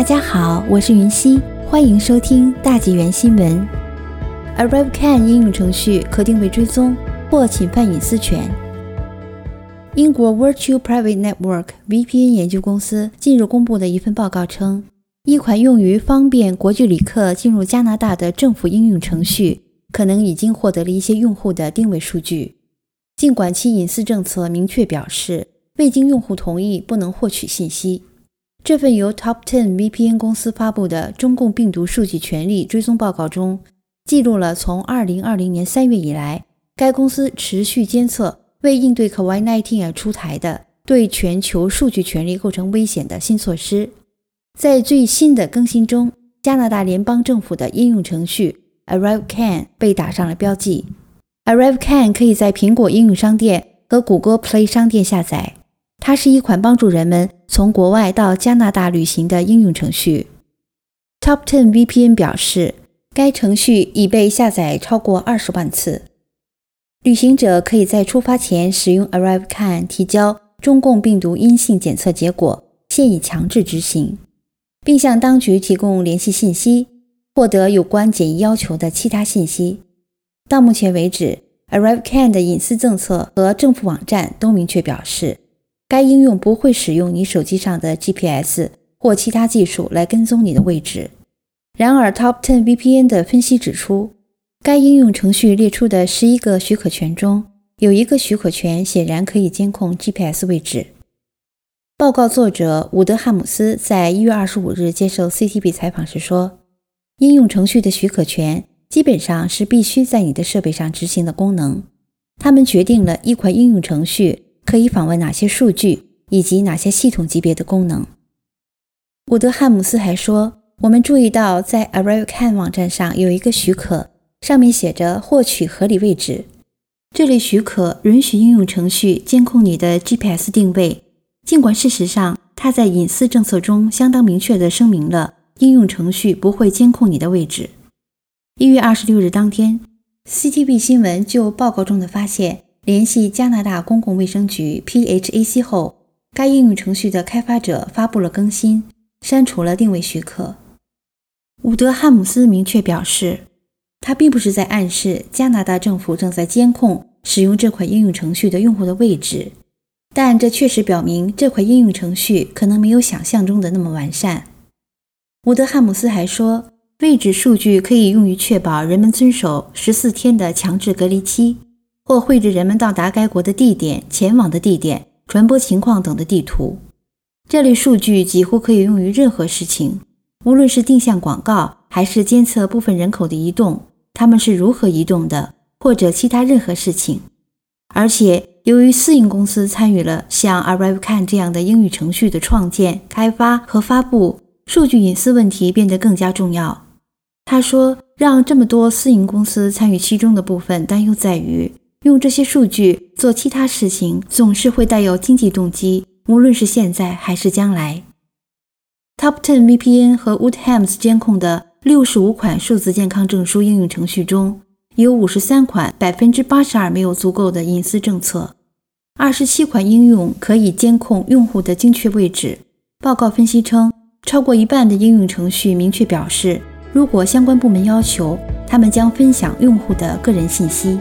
大家好，我是云溪，欢迎收听大纪元新闻。ArriveCan 应用程序可定位追踪或侵犯隐私权。英国 Virtual Private Network VPN 研究公司近日公布的一份报告称，一款用于方便国际旅客进入加拿大的政府应用程序，可能已经获得了一些用户的定位数据，尽管其隐私政策明确表示未经用户同意不能获取信息。这份由 Top Ten VPN 公司发布的中共病毒数据权利追踪报告中，记录了从2020年3月以来，该公司持续监测为应对 COVID-19 而出台的对全球数据权利构成危险的新措施。在最新的更新中，加拿大联邦政府的应用程序 ArriveCan 被打上了标记。ArriveCan 可以在苹果应用商店和谷歌 Play 商店下载。它是一款帮助人们从国外到加拿大旅行的应用程序。Top Ten VPN 表示，该程序已被下载超过二十万次。旅行者可以在出发前使用 ArriveCan 提交中共病毒阴性检测结果，现已强制执行，并向当局提供联系信息，获得有关检疫要求的其他信息。到目前为止，ArriveCan 的隐私政策和政府网站都明确表示。该应用不会使用你手机上的 GPS 或其他技术来跟踪你的位置。然而，Top Ten VPN 的分析指出，该应用程序列出的十一个许可权中，有一个许可权显然可以监控 GPS 位置。报告作者伍德汉姆斯在一月二十五日接受 CTV 采访时说：“应用程序的许可权基本上是必须在你的设备上执行的功能，它们决定了一款应用程序。”可以访问哪些数据以及哪些系统级别的功能？伍德汉姆斯还说：“我们注意到，在 ArriveCan 网站上有一个许可，上面写着‘获取合理位置’。这类许可允许应用程序监控你的 GPS 定位，尽管事实上它在隐私政策中相当明确地声明了应用程序不会监控你的位置。”一月二十六日当天，CTV 新闻就报告中的发现。联系加拿大公共卫生局 （PHAC） 后，该应用程序的开发者发布了更新，删除了定位许可。伍德汉姆斯明确表示，他并不是在暗示加拿大政府正在监控使用这款应用程序的用户的位置，但这确实表明这款应用程序可能没有想象中的那么完善。伍德汉姆斯还说，位置数据可以用于确保人们遵守十四天的强制隔离期。或绘制人们到达该国的地点、前往的地点、传播情况等的地图。这类数据几乎可以用于任何事情，无论是定向广告，还是监测部分人口的移动，他们是如何移动的，或者其他任何事情。而且，由于私营公司参与了像 ArriveCan 这样的英语程序的创建、开发和发布，数据隐私问题变得更加重要。他说：“让这么多私营公司参与其中的部分担忧在于。”用这些数据做其他事情，总是会带有经济动机，无论是现在还是将来。Top Ten VPN 和 Woodhams 监控的六十五款数字健康证书应用程序中，有五十三款百分之八十二没有足够的隐私政策，二十七款应用可以监控用户的精确位置。报告分析称，超过一半的应用程序明确表示，如果相关部门要求，他们将分享用户的个人信息。